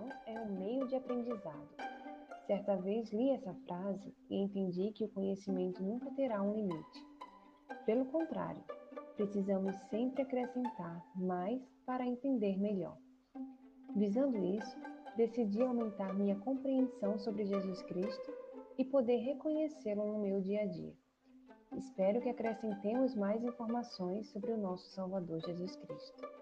educação é um meio de aprendizado. Certa vez li essa frase e entendi que o conhecimento nunca terá um limite. Pelo contrário, precisamos sempre acrescentar mais para entender melhor. Visando isso, decidi aumentar minha compreensão sobre Jesus Cristo e poder reconhecê-lo no meu dia a dia. Espero que acrescentemos mais informações sobre o nosso Salvador Jesus Cristo.